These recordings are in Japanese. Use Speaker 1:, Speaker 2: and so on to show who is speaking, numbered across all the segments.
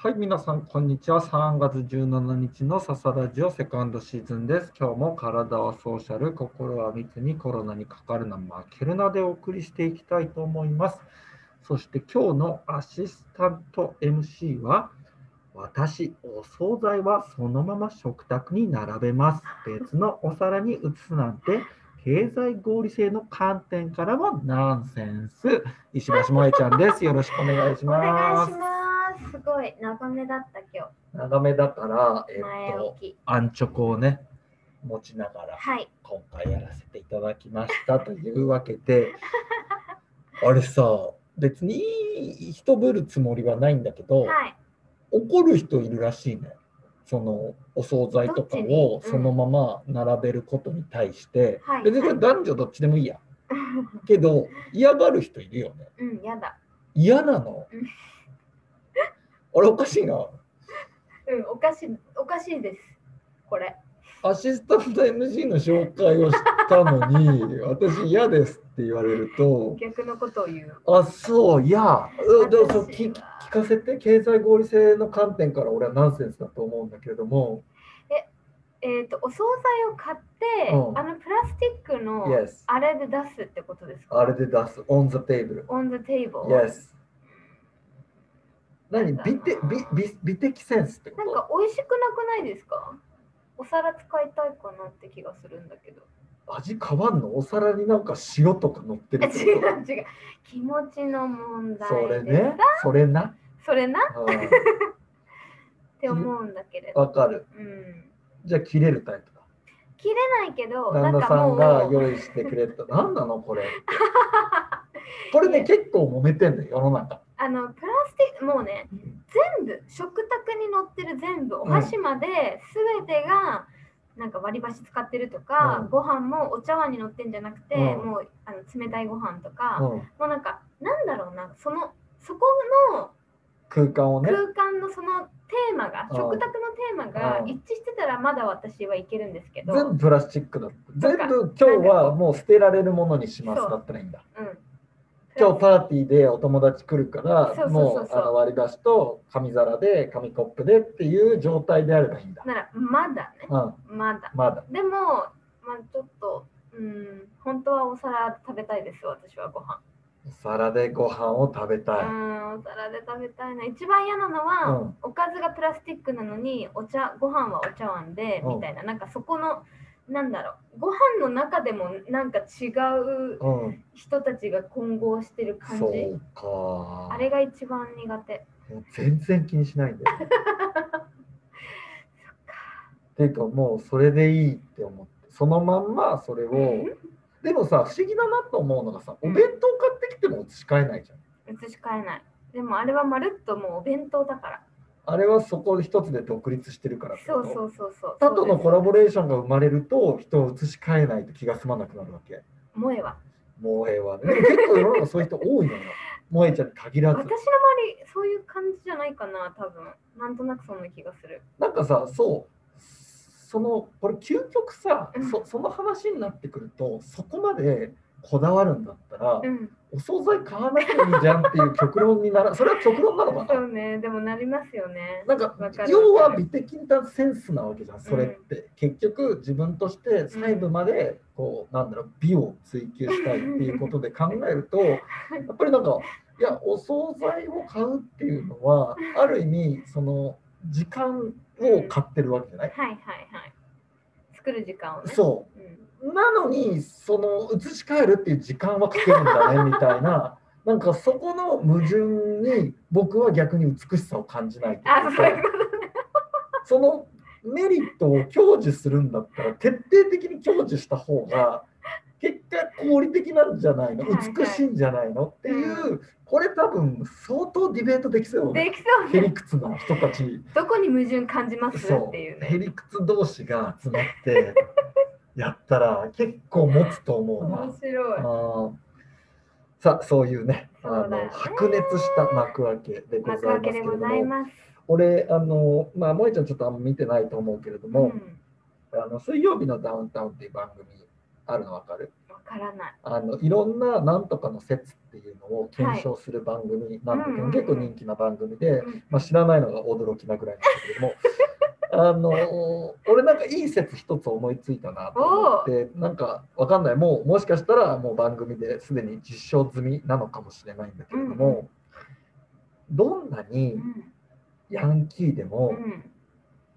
Speaker 1: はい、皆さん、こんにちは。3月17日の笹ラジオセカンドシーズンです。今日も体はソーシャル、心は密にコロナにかかるな、負けるなでお送りしていきたいと思います。そして今日のアシスタント MC は、私、お惣菜はそのまま食卓に並べます。別のお皿に移すなんて、経済合理性の観点からもナンセンス。石橋萌ちゃんです。よろしくお願いします。
Speaker 2: す。すごい長めだった今
Speaker 1: 長めだから、え
Speaker 2: 日。前
Speaker 1: っと。アンチョコをね、持ちながら
Speaker 2: はい。
Speaker 1: 今回やらせていただきましたというわけで、あれさ、別に人ぶるつもりはないんだけど、
Speaker 2: はい。
Speaker 1: 怒る人いるらしいね。そのお惣菜とかをそのまま並べることに対して、
Speaker 2: はい
Speaker 1: 別にこれ男女どっちでもいいや。けど、嫌がる人いるよね。
Speaker 2: うん、やだ。
Speaker 1: 嫌なの
Speaker 2: うん。
Speaker 1: あれおかしいな。
Speaker 2: うん、おかしい、おかしいです。これ。
Speaker 1: アシスタント MC の紹介をしたのに、私嫌ですって言われると、
Speaker 2: 逆のことを言う。
Speaker 1: あ、そう、いや、うんでもそう聞聞かせて、経済合理性の観点から俺はナンセンスだと思うんだけれども、
Speaker 2: えっ、と、お惣菜を買って、
Speaker 1: うん
Speaker 2: あのプラスチックのあれで出すってことですか？
Speaker 1: あれで出す、on the table。
Speaker 2: on the table。
Speaker 1: Yes。何？美的美美美的センスってこ
Speaker 2: なん
Speaker 1: と
Speaker 2: か美味しくなくないですか？お皿使いたいかなって気がするんだけど。
Speaker 1: 味変わんの？お皿になんか塩とか乗ってる
Speaker 2: 違う
Speaker 1: こ
Speaker 2: 違う。気持ちの問題
Speaker 1: とそれ
Speaker 2: で
Speaker 1: ね、それな？
Speaker 2: それな？
Speaker 1: うん
Speaker 2: って思うんだけれど。
Speaker 1: わかる。
Speaker 2: うん。
Speaker 1: じゃあ切れるタイプだ。
Speaker 2: 切れないけど、な
Speaker 1: 旦那さんが
Speaker 2: う、
Speaker 1: 用意してくれた。何なのこれ。これね、結構揉めてんのよ、世の中。
Speaker 2: あのプラスチック、もうね、全部、食卓に乗ってる全部、お箸まで、すべてが、なんか割り箸使ってるとか、
Speaker 1: うん。
Speaker 2: ご飯もお茶碗に乗ってんじゃなくて、
Speaker 1: うん。
Speaker 2: もうあの冷たいご飯とか、
Speaker 1: うん、
Speaker 2: もうなんか、なんだろうな、その、そこの
Speaker 1: 空間をね。
Speaker 2: 空間のそのテーマが、
Speaker 1: うん。
Speaker 2: 食卓のテーマが
Speaker 1: うん。
Speaker 2: 一致してたらまだ私はいけるんですけど、
Speaker 1: 全部プラスチックだ。全部今日はもう捨てられるものにしますだったらいいんだ。
Speaker 2: うん。
Speaker 1: 今日パーティーでお友達来るから、もうあの割り箸と紙皿で紙コップでっていう状態であればいいんだ。
Speaker 2: なら、まだね、
Speaker 1: うん、
Speaker 2: まだ。
Speaker 1: まだ。
Speaker 2: でも、まあ、ちょっと、うん、本当はお皿食べたいです、私はご飯。
Speaker 1: お皿でご飯を食べ
Speaker 2: う
Speaker 1: たい。
Speaker 2: ん、お皿で食べたいな。一番嫌なのは、
Speaker 1: うん
Speaker 2: おかずがプラスチックなのに、お茶、ご飯はお茶碗で、
Speaker 1: うん
Speaker 2: みたいな、なんかそこの、なんだろう、ご飯の中でもなんか違う
Speaker 1: うん、
Speaker 2: 人たちが混合してる感じ。
Speaker 1: そうか。
Speaker 2: あれが一番苦手。
Speaker 1: もう全然気にしないんだよ、ていうかもうそれでいいって思ってそのまんまそれをでもさ不思議だなと思うのがさお弁当買ってきても移し替えないじゃん。
Speaker 2: 移し替えない。でもあれはまるっともうお弁当だから。
Speaker 1: あれはそこ一つで独立してるから
Speaker 2: そうそうそうそう。
Speaker 1: 他とのコラボ
Speaker 2: レ
Speaker 1: レーションが生まれると人を移し替えないと気が済まなくなるわけ？
Speaker 2: 萌えは。
Speaker 1: 萌えはね。結構世の中そういう人多いのよ。萌えちゃんに限らず
Speaker 2: 私の。周り、そういう感じじゃないかな、多分。なんとなくそんな気がする。
Speaker 1: なんかさ、そう、その、これ究極さ
Speaker 2: うん、
Speaker 1: そその話になってくると、そこまでこだわるんだったら、
Speaker 2: うん。
Speaker 1: お惣菜買わなきゃいいじゃんっていう極論になら、それは極論なのかな？
Speaker 2: そうね、でもなりますよね。
Speaker 1: なんか要は美的なセンスなわけじゃん、それって。結局自分として細部までこう、なんだろう、美を追求したいっていうことで考えると、やっぱりなんか、いや、お惣菜を買うっていうのは、ある意味、その時間を買ってるわけじゃない、
Speaker 2: はいはいはい。作る時間をね。。
Speaker 1: そう
Speaker 2: ん、
Speaker 1: う。なのに、その移し替えるっていう時間はかけるんだねみたいな。なんかそこの矛盾に僕は逆に美しさを感じないという
Speaker 2: そういうことね。
Speaker 1: そのメリットを享受するんだったら徹底的に享受した方が結果合理的なんじゃないの？美しいんじゃないの？っていうこれ多分相当ディベートできそう
Speaker 2: できそうね。
Speaker 1: へりくつな人たち
Speaker 2: どこに矛盾感じます？っていうね。
Speaker 1: へりくつ同士が集まってやったら結構持つと思うな。
Speaker 2: 面白い。
Speaker 1: さあそういうねあの
Speaker 2: そうだ。よね
Speaker 1: 白熱した幕開けでございます
Speaker 2: け
Speaker 1: れども。俺あのまあ萌ちゃんちょっとあんま見てないと思うけれども、
Speaker 2: うん。
Speaker 1: あの水曜日のダウンタウンっていう番組あるの分かる？
Speaker 2: わからない。
Speaker 1: あのいろんななんとかの説っていうのを検証する番組なんだけど、結構人気な番組で、
Speaker 2: うん。
Speaker 1: まあ、知らないのが驚きなぐらいなんだけれども。あの俺なんかいい説一つ思いついたなと思ってなんかわかんない。もうもしかしたらもう番組ですでに実証済みなのかもしれないんだけれども、
Speaker 2: うんう
Speaker 1: どんなに
Speaker 2: うん。
Speaker 1: ヤンキーでも、
Speaker 2: うん。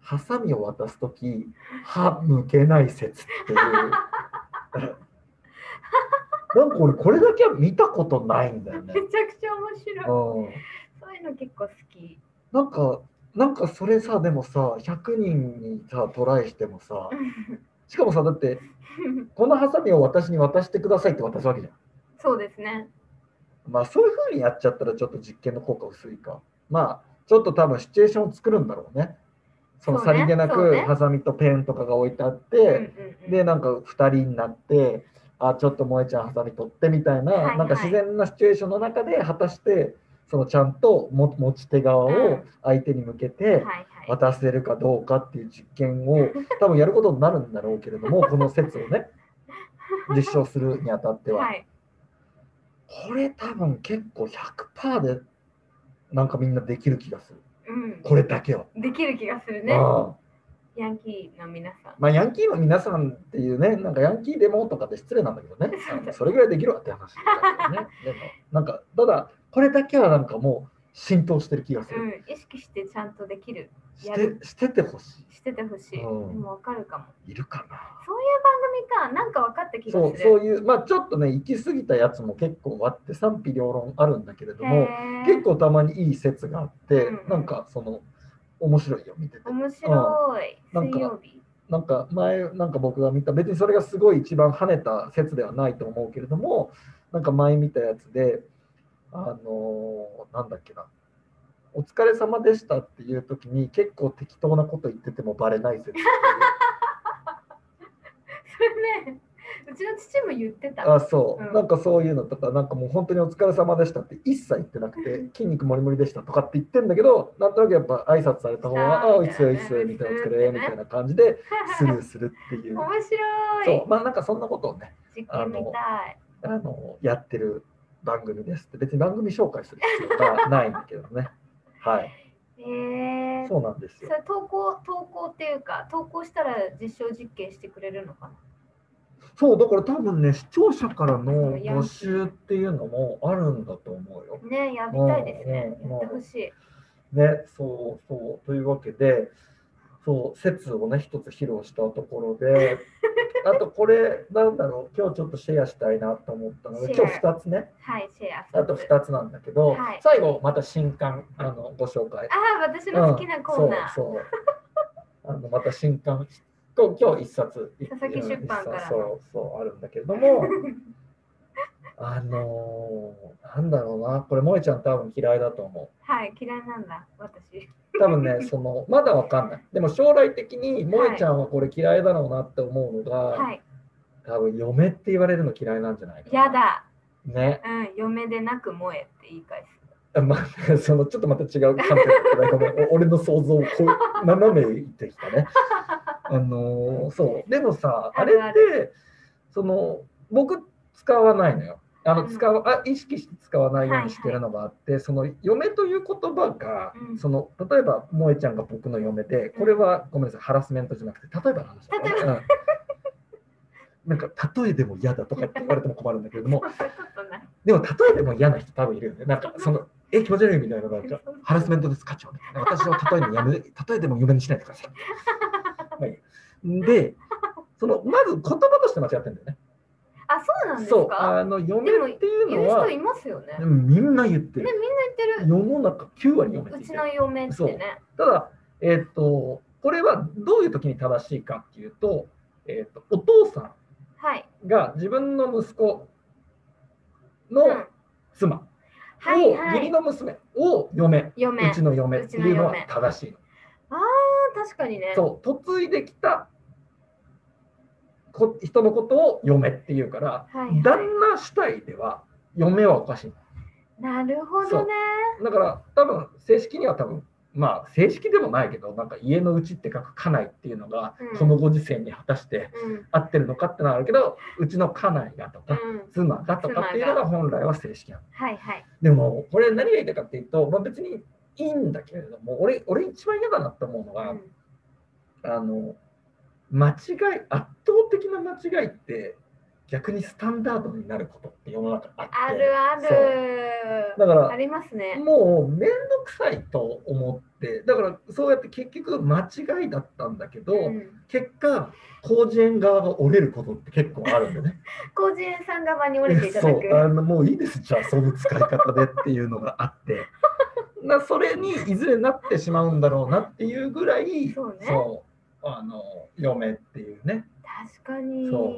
Speaker 1: ハサミを渡すとき歯向けない説っていう。なんか俺これだけは見たことないんだよね。
Speaker 2: め。ちゃくちゃ面白い。
Speaker 1: うん、
Speaker 2: そういうの結構好き。
Speaker 1: なんかなんかそれさでもさ100人にさトライしてもさしかもさだってこのハサミを私に渡してくださいって渡すわけじゃん。
Speaker 2: そうですね。
Speaker 1: まあそういうふうにやっちゃったらちょっと実験の効果薄いか。まあちょっと多分シチュエーションを作るんだろうね。そのさりげなくハサミとペンとかが置いてあって、
Speaker 2: うんうんうん
Speaker 1: でなんか2人になってあちょっと萌えちゃんハサミ取ってみたいな、
Speaker 2: はいはい
Speaker 1: なんか自然なシチュエーションの中で果たしてそのちゃんとも持ち手側を
Speaker 2: うん
Speaker 1: 相手に向けて。渡せるかどうかっていう実験を 多分やることになるんだろうけれどもこの説をね 実証するにあたっては、
Speaker 2: はい。
Speaker 1: これ多分結構100%でなんかみんなできる気がする
Speaker 2: うん。
Speaker 1: これだけは。
Speaker 2: できる気がするね。ヤンキーの皆さん。
Speaker 1: まあ、ヤンキーの皆さんっていうね、なんかヤンキーでもとかって失礼なんだけどね、それぐらいできるわって話だけどね。でも、なんか、ただ、これだけはなんかもう浸透してる気がする。
Speaker 2: うん。意識してちゃんとできる。
Speaker 1: してしててほし
Speaker 2: しててほしい。で
Speaker 1: うん
Speaker 2: もわかるかも。
Speaker 1: い。いるかな。
Speaker 2: そういう番組か。なんか分かった気が
Speaker 1: そう。そういう、まあちょっとね、行き過ぎたやつも結構あって、賛否両論あるんだけれども、結構たまにいい説があって、
Speaker 2: うんうん
Speaker 1: なんかその、面白いよ、見てて。
Speaker 2: 面白い。
Speaker 1: なんか
Speaker 2: 水曜日。
Speaker 1: なんか前なんか僕が見た別にそれがすごい一番跳ねた説ではないと思うけれどもなんか前見たやつであのーなんだっけな。お疲れ様でしたっていう時に結構適当なこと言っててもバレない説。
Speaker 2: それね、うちの父も言ってた。
Speaker 1: あそう、
Speaker 2: うん。
Speaker 1: なんかそういうのとかなんかもう本当にお疲れ様でしたって一切言ってなくて筋肉もりもりでしたとかって言ってんだけどなんとなくやっぱ挨拶された方がああいいっすよいいっすよみたいなお疲れみたいな感じでスルーするっていう。
Speaker 2: 面白い。
Speaker 1: そう。まあなんかそんなことをね
Speaker 2: 実験みたい。
Speaker 1: あのやってる番組ですって別に番組紹介する必要がないんだけどね。はい、
Speaker 2: へえ。
Speaker 1: そうなんですよ。
Speaker 2: それ投稿投稿っていうか投稿したら実証実験してくれるのかな？
Speaker 1: そうだから多分ね視聴者からの募集っていうのもあるんだと思うよ。
Speaker 2: ねやりたいですね
Speaker 1: うんうん
Speaker 2: やってほしい
Speaker 1: ね、そうそうというわけで、そう説をね一つ披露したところで、あとこれなんだろう今日ちょっとシェアしたいなと思ったので、今日二つね、
Speaker 2: はいシェア。
Speaker 1: あと二つなんだけど、
Speaker 2: はい。
Speaker 1: 最後また新刊あのご紹介。
Speaker 2: ああ私の好きなコーナー、
Speaker 1: うんそうそう。あのまた新刊と今日一冊
Speaker 2: 佐々木出版からの。
Speaker 1: そうそうあるんだけれども あのーなんだろうな。これ萌ちゃん多分嫌いだと思
Speaker 2: はい嫌いなんだ私。
Speaker 1: う多分ね そのまだわかんない。でも将来的に萌ちゃんはこれ嫌いだろうなって思うのが、
Speaker 2: はい。
Speaker 1: 多分嫁って言われるの嫌いなんじゃないかな。
Speaker 2: やだ。
Speaker 1: ね。
Speaker 2: うん嫁でなく萌えって言い返す
Speaker 1: あ まあ、そのちょっとまた違う観点だけどごめん。お 俺の想像をこう斜めいってきたね。あのーそう。でもさあれってその僕使わないのよ。あの
Speaker 2: うん。
Speaker 1: 使うあ意識して使わないようにしてるのがあって、その嫁という言葉が、
Speaker 2: うん。
Speaker 1: その例えば萌えちゃんが僕の嫁でこれはごめんなさいハラスメントじゃなくて例えばの話ね。うん。なんか例えでも嫌だとかって言われても困るんだけれども でも例えでも嫌な人多分いるよね。なんかそのえ気持ち悪いみたいななん。かハラスメントです課長みたいな。私は例えにやめ例えでも嫁にしないでください。まあい。いでそのまず言葉として間違ってるんだよね。
Speaker 2: あそうなんです
Speaker 1: そう
Speaker 2: か
Speaker 1: あの嫁っていう
Speaker 2: 言
Speaker 1: のは
Speaker 2: う人いますよね。
Speaker 1: うんみんな言って
Speaker 2: ねみんな
Speaker 1: る。
Speaker 2: 言ってる。
Speaker 1: 世の中9割嫁って言
Speaker 2: うちの嫁ってね。
Speaker 1: ただえっ、とこれはどういう時に正しいかっていうと,、えー、とお父さ
Speaker 2: はい。
Speaker 1: んが自分の息子
Speaker 2: うん。
Speaker 1: の妻を、
Speaker 2: はいはい。
Speaker 1: 義理の娘を嫁
Speaker 2: 嫁。
Speaker 1: うちの嫁っていうのは正しいの。
Speaker 2: あ確かにね。
Speaker 1: そう、嫁いできたこ人のことを嫁っていうから、
Speaker 2: はいはい。
Speaker 1: 旦那主体では嫁はおかしい。
Speaker 2: なるほどね。
Speaker 1: だから多分正式には多分まあ正式でもないけどなんか家のうちって書く家内っていうのが
Speaker 2: うん。
Speaker 1: このご時世に果たして
Speaker 2: うん。
Speaker 1: 合ってるのかってのはあるけどうちの家内がとか
Speaker 2: うん。
Speaker 1: 妻がとかっていうのが本来は正式なの。
Speaker 2: はいはい。
Speaker 1: でもこれ何が言いたいかっていうと、まあ、別にいいんだけれども俺俺一番嫌だなと思うのが、
Speaker 2: うん。
Speaker 1: あの間違い圧倒的な間違いって逆にスタンダードになることって世の中あって。
Speaker 2: あるある。
Speaker 1: だから
Speaker 2: ありますね。
Speaker 1: もう面倒くさいと思ってだからそうやって結局間違いだったんだけど、
Speaker 2: うん。
Speaker 1: 結果広辞苑側が折れることって結構あるんでね。
Speaker 2: 広辞苑さん側に折れていただく。
Speaker 1: そうあのもういいです。じゃあその使い方でっていうのがあって。なそれにいずれなってしまうんだろうなっていうぐらい
Speaker 2: そうね。
Speaker 1: そうあの嫁っていうね。
Speaker 2: 確かに。
Speaker 1: そ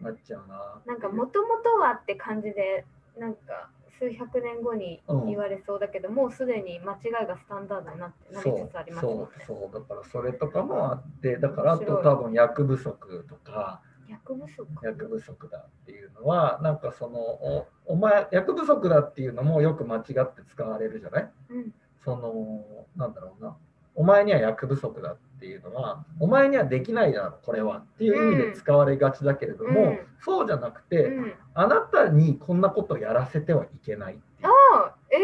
Speaker 1: なっちゃうな。
Speaker 2: なんかもともとはって感じでなんか数百年後に言われそうだけど、もうすでに間違いがスタンダードになってなり
Speaker 1: そう
Speaker 2: つつありますね。
Speaker 1: そうそう。だからそれとかもあってだからあと多分役不足とか
Speaker 2: 役不足？
Speaker 1: 役不足だっていうのはなんかそのおお前役不足だっていうのもよく間違って使われるじゃない？
Speaker 2: うん。
Speaker 1: そのなんだろうなお前には役不足だっていうのはお前にはできないだろこれはっていう意味で使われがちだけれども、
Speaker 2: うん。
Speaker 1: そうじゃなくて、
Speaker 2: うん。
Speaker 1: あなたにこんなことやらせてはいけない
Speaker 2: ああえ？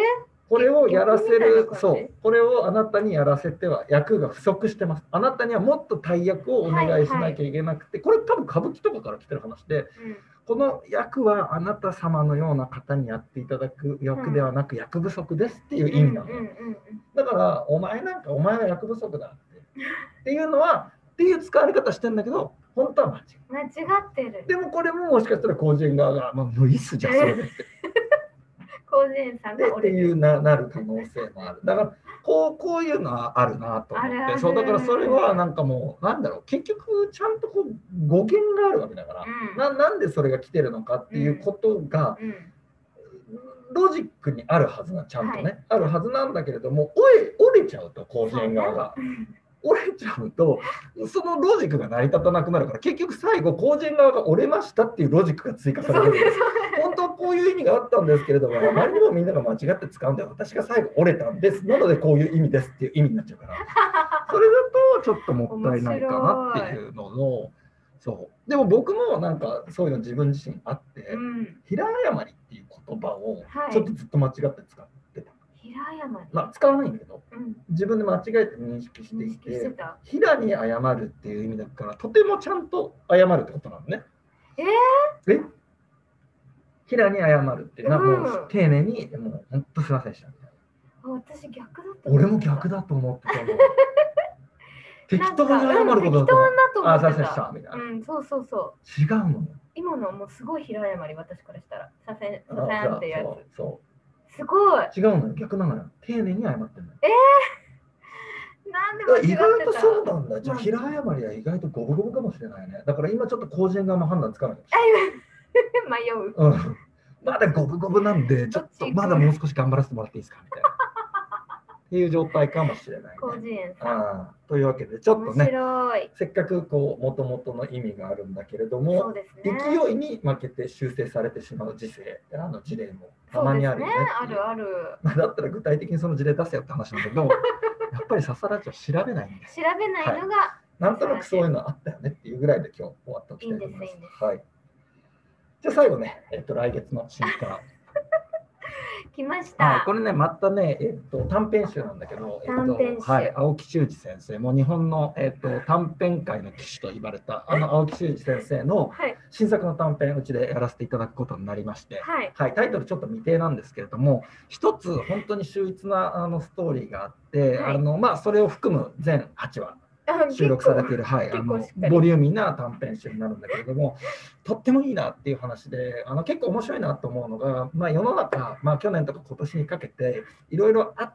Speaker 1: これをやらせるそう。これをあなたにやらせては役が不足してます。あなたにはもっと大役をお願いしなきゃいけなくて、これ多分歌舞伎とかから来てる話で
Speaker 2: うん
Speaker 1: この役はあなた様のような方にやっていただく役ではなく役不足ですっていう意味なの、だからお前なんかお前は役不足だって。っていうのはっていう使われ方してんだけど本当は間違い。
Speaker 2: 間違ってる。
Speaker 1: でもこれももしかしたら工事園側が、まあ、無理っすじゃんそれでって。
Speaker 2: 広辞苑さん
Speaker 1: でっていうななる可能性もある。だからこうこういうのはあるなと思って。そうだからそれはなんかもうなんだろう。結局ちゃんとこう語源があるわけだから、
Speaker 2: うん。
Speaker 1: ななんでそれが来てるのかっていうことが、
Speaker 2: うん。
Speaker 1: ロジックにあるはずなちゃんとね、
Speaker 2: はい。
Speaker 1: あるはずなんだけれども折れ折れちゃうと広辞苑側が。折れちゃうとそのロジックが成り立たなくなるから結局最後広辞苑側が折れましたっていうロジックが追加されるこういう意味があったんですけれども、あまりにもみんなが間違って使うんで、私が最後折れたんです。なのでこういう意味ですっていう意味になっちゃうから、それだとちょっともったいないかなっていうのの、そう。でも僕もなんかそういうの自分自身あって、
Speaker 2: うん。
Speaker 1: 平誤りっていう言葉を
Speaker 2: はい。
Speaker 1: ちょっとずっと間違って使ってた。
Speaker 2: 平山に
Speaker 1: まあ使わないんだけど、
Speaker 2: うん。
Speaker 1: 自分で間違えて認識してい
Speaker 2: て
Speaker 1: 平に謝るっていう意味だから、とてもちゃんと謝るってことなのね。
Speaker 2: え
Speaker 1: え？平に謝るっていうのはも
Speaker 2: う
Speaker 1: 丁寧に、もう本当すいませんでしたみたい
Speaker 2: あ私逆だった
Speaker 1: な。俺も逆だと思ってたの。適当に謝ることだと思う。
Speaker 2: うん適当だと思
Speaker 1: あ、
Speaker 2: って
Speaker 1: すいませんでしたみたいな。
Speaker 2: うんそうそうそう
Speaker 1: 違うの。
Speaker 2: 今のはもうすごい平謝り私からしたらさせん
Speaker 1: あ
Speaker 2: させんってや
Speaker 1: そうそ
Speaker 2: つすごい。
Speaker 1: う。違うのよ。逆なのよ。丁寧に謝ってんのよ。
Speaker 2: なんで
Speaker 1: だから
Speaker 2: 間違ってた
Speaker 1: 意外とそうなんだ。じゃあ、
Speaker 2: うん
Speaker 1: 平謝りは意外と五分五分かもしれないね。だから今ちょっと工事園側も判断つかないかもし。れない。うん。まだ五分五分なんで、ちょっとまだもう少し頑張らせてもらっていいですか？みたいな。っていう状態かもしれない、ね。
Speaker 2: 広辞苑さん。
Speaker 1: ああというわけで、ちょっと
Speaker 2: 面
Speaker 1: ね。せっかくこう、もともとの意味があるんだけれど
Speaker 2: そ
Speaker 1: も
Speaker 2: ね。
Speaker 1: 勢いに負けて修正されてしまう時世、あの事例もたまにあるよね。
Speaker 2: あるある。
Speaker 1: まあだったら具体的にその事例出せよって話なんだけど、やっぱりササラジは調べないんです。
Speaker 2: 調べないのが、
Speaker 1: なんとなくそういうのあったよねっていうぐらいで今日終わっておきたいと思います。
Speaker 2: いいんですいいす
Speaker 1: はい。じゃあ最後ね、えっと、来月の新刊。
Speaker 2: 来まし
Speaker 1: はい、
Speaker 2: た。
Speaker 1: これね、またね、えっと、短編集なんだけど、えっとはい、青木修二先生、もう日本の、えっと、短編界の騎士と言われた、あの青木修二先生の
Speaker 2: はい。
Speaker 1: 新作の短編、うちでやらせていただくことになりまして、
Speaker 2: はい。
Speaker 1: はい、タイトルちょっと未定なんですけれども、一つ本当に秀逸なあのストーリーがあって、
Speaker 2: はい
Speaker 1: あのまあ、それを含む全8話
Speaker 2: あ
Speaker 1: 収録されている、はい、あ
Speaker 2: 結
Speaker 1: のボリューミーな短編集になるんだけれども、とってもいいなっていう話で、あの結構面白いなと思うのが、まあ、世の中、まあ、去年とか今年にかけて、いろいろあっ。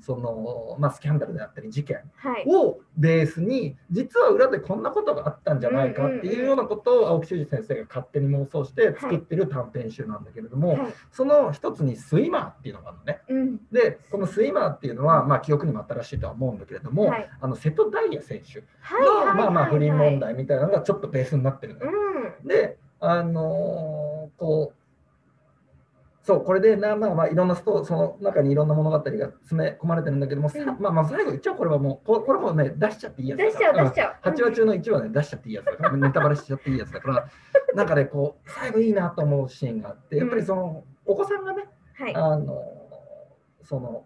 Speaker 1: その、まあ、スキャンダルであったり、事件
Speaker 2: はい。
Speaker 1: をベースに実は裏でこんなことがあったんじゃないかっていうようなことを青木修二先生が勝手に妄想して作ってる短編集なんだけれども、
Speaker 2: はい。
Speaker 1: その一つにスイマーっていうのがあるのね。
Speaker 2: うん。
Speaker 1: でこのスイマーっていうのは、まあ、記憶にも新しいとは思うんだけれども、
Speaker 2: はい
Speaker 1: あの瀬戸大也選手
Speaker 2: はい。
Speaker 1: の、
Speaker 2: はい
Speaker 1: まあまあ不倫問。
Speaker 2: はい
Speaker 1: 題みたいなのがちょっとベースになってるのよ。
Speaker 2: うん。
Speaker 1: であのーこうそうこれでな、まあ、まあいろんなストその中にいろんな物語が詰め込まれてるんだけども、さ
Speaker 2: うん。
Speaker 1: まあまあ最後一応これはもうここれもね出しちゃっていいやつ
Speaker 2: 出しちゃう出しちゃう。
Speaker 1: 8話中の1話ね出しちゃっていいやつだからネタバレしちゃっていいやつだから なんかねこう最後いいなと思うシーンがあってやっぱりそのお子さんがね
Speaker 2: はい。
Speaker 1: あのその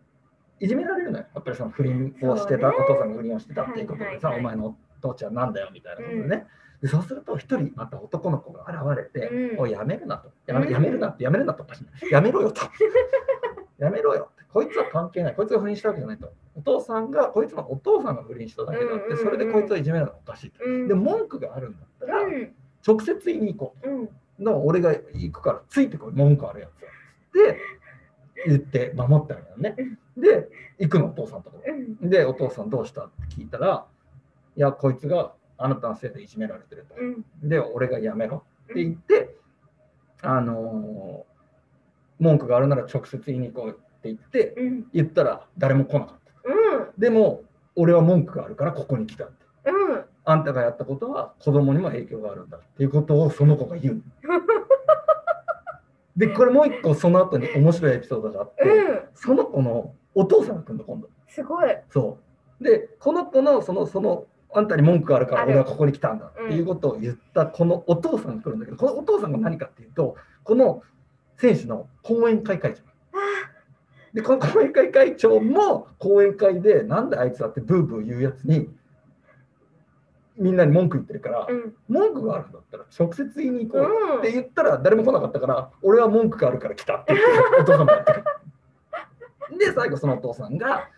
Speaker 1: いじめられるのよ。やっぱりその不倫をしてた、
Speaker 2: ね。
Speaker 1: お父さんが不倫をしてたっていうことでさ、
Speaker 2: はいはいはい。
Speaker 1: お前のお父ちゃんなんだよみたいなことでね、でそうすると一人また男の子が現れて、
Speaker 2: うん。
Speaker 1: おいやめるなと。やめ
Speaker 2: うん。
Speaker 1: やめるなってやめるなと。おかしいなやめろよと。やめろよって。こいつは関係ない。こいつが不倫したわけじゃないと。お父さんがこいつのお父さんが不倫しただけだって、それでこいつをいじめるのはおかしいと、
Speaker 2: うん。
Speaker 1: で文句があるんだったら、
Speaker 2: うん。
Speaker 1: 直接言いに行こう
Speaker 2: うん。
Speaker 1: の俺が行くからついてこい文句あるやつはで言って守ったんだよね。で行くのお父さんのとこ。でお父さんどうしたって聞いたらいやこいつがあなたのせいでいじめられてると
Speaker 2: うん。
Speaker 1: で俺がやめろって言ってあのー文句があるなら直接言いに行こうって言って
Speaker 2: うん。
Speaker 1: 言ったら誰も来なかった
Speaker 2: うん。
Speaker 1: でも俺は文句があるからここに来たって
Speaker 2: うん。
Speaker 1: あんたがやったことは子供にも影響があるんだっていうことをその子が言う でこれもう一個その後に面白いエピソードがあって、
Speaker 2: うん。
Speaker 1: その子のお父さんが来るの今度
Speaker 2: すごい。
Speaker 1: そうでこの子のそのそのあんたに文句があるから俺はここに来たんだっていうことを言ったこのお父さんが来るんだけどこのお父さんが何かっていうとこの選手の講演会会長。でこの講演会会長も講演会でなんであいつだってブーブー言うやつにみんなに文句言ってるから、
Speaker 2: うん。
Speaker 1: 文句があるんだったら直接言いに行こうって言ったら誰も来なかったから俺は文句があるから来たって言って お父さんもやってくる。で最後そのお父さんが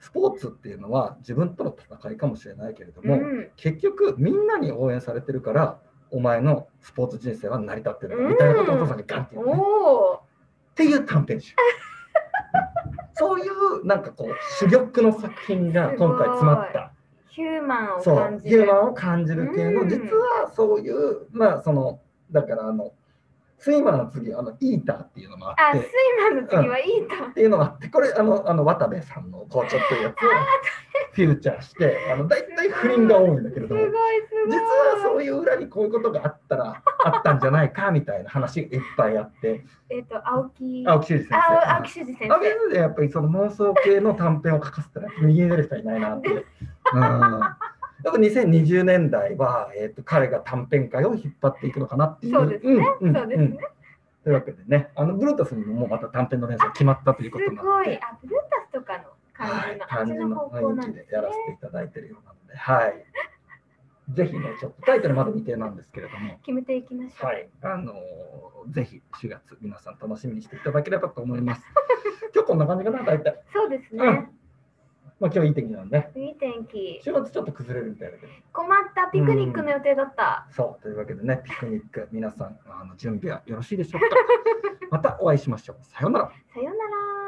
Speaker 1: スポーツっていうのは自分との戦いかもしれないけれども、
Speaker 2: うん。
Speaker 1: 結局みんなに応援されてるからお前のスポーツ人生は成り立ってるみたいなことをお父さんがガンって言うのね、っ。ていう短編集 そういうなんかこう珠玉の作品が今回詰まった
Speaker 2: ヒューマンを感じる。
Speaker 1: ヒューマンを感じる系の、
Speaker 2: うん
Speaker 1: 実はそういうまあそのだからあのスイマーの次あのイーターっていうのもあ
Speaker 2: あ、スイ
Speaker 1: って
Speaker 2: マンの次はいいと。
Speaker 1: っていうのがあってこれあのあの渡部さんのこうちょっというやつをフューチャーしてあの大体不倫が多いんだけれども
Speaker 2: すごい。
Speaker 1: 実はそういう裏にこういうことがあったらあったんじゃないかみたいな話がいっぱいあって。
Speaker 2: えっと、青木。
Speaker 1: 青木修二先
Speaker 2: あ
Speaker 1: 生。
Speaker 2: 青木修二先
Speaker 1: 青木
Speaker 2: 生。
Speaker 1: 先生。やっぱりその妄想系の短編を書かせたら右に出る人はいないなって。うんやっぱ2020年代は、えー、と彼が短編界を引っ張っていくのかなっていう。
Speaker 2: そうですね。
Speaker 1: んん
Speaker 2: そうですね
Speaker 1: ん。というわけでね、あのブルータスにももうまた短編の連載決まったということ
Speaker 2: す
Speaker 1: なので、。
Speaker 2: ごいあ、ブルータスとかの感
Speaker 1: はい
Speaker 2: じの、あっ
Speaker 1: 感じの雰囲気
Speaker 2: で
Speaker 1: やらせていただいているようなので、はい。ぜひね、ちょっとタイトルまだ未定なんですけれども、
Speaker 2: 決めていきましょう。
Speaker 1: はい、あのーぜひ4月皆さん楽しみにしていただければと思います。今日こんな感じかな、大体。
Speaker 2: そうです
Speaker 1: うん
Speaker 2: ね。
Speaker 1: まあ今日いい天気なんで、
Speaker 2: いい天気。
Speaker 1: 週末ちょっと崩れるみたいだけど。
Speaker 2: 困ったピクニックの予定だった。
Speaker 1: そう、というわけでね、ピクニック、皆さん、あの準備はよろしいでしょうか。またお会いしましょう。さようなら。
Speaker 2: さようなら。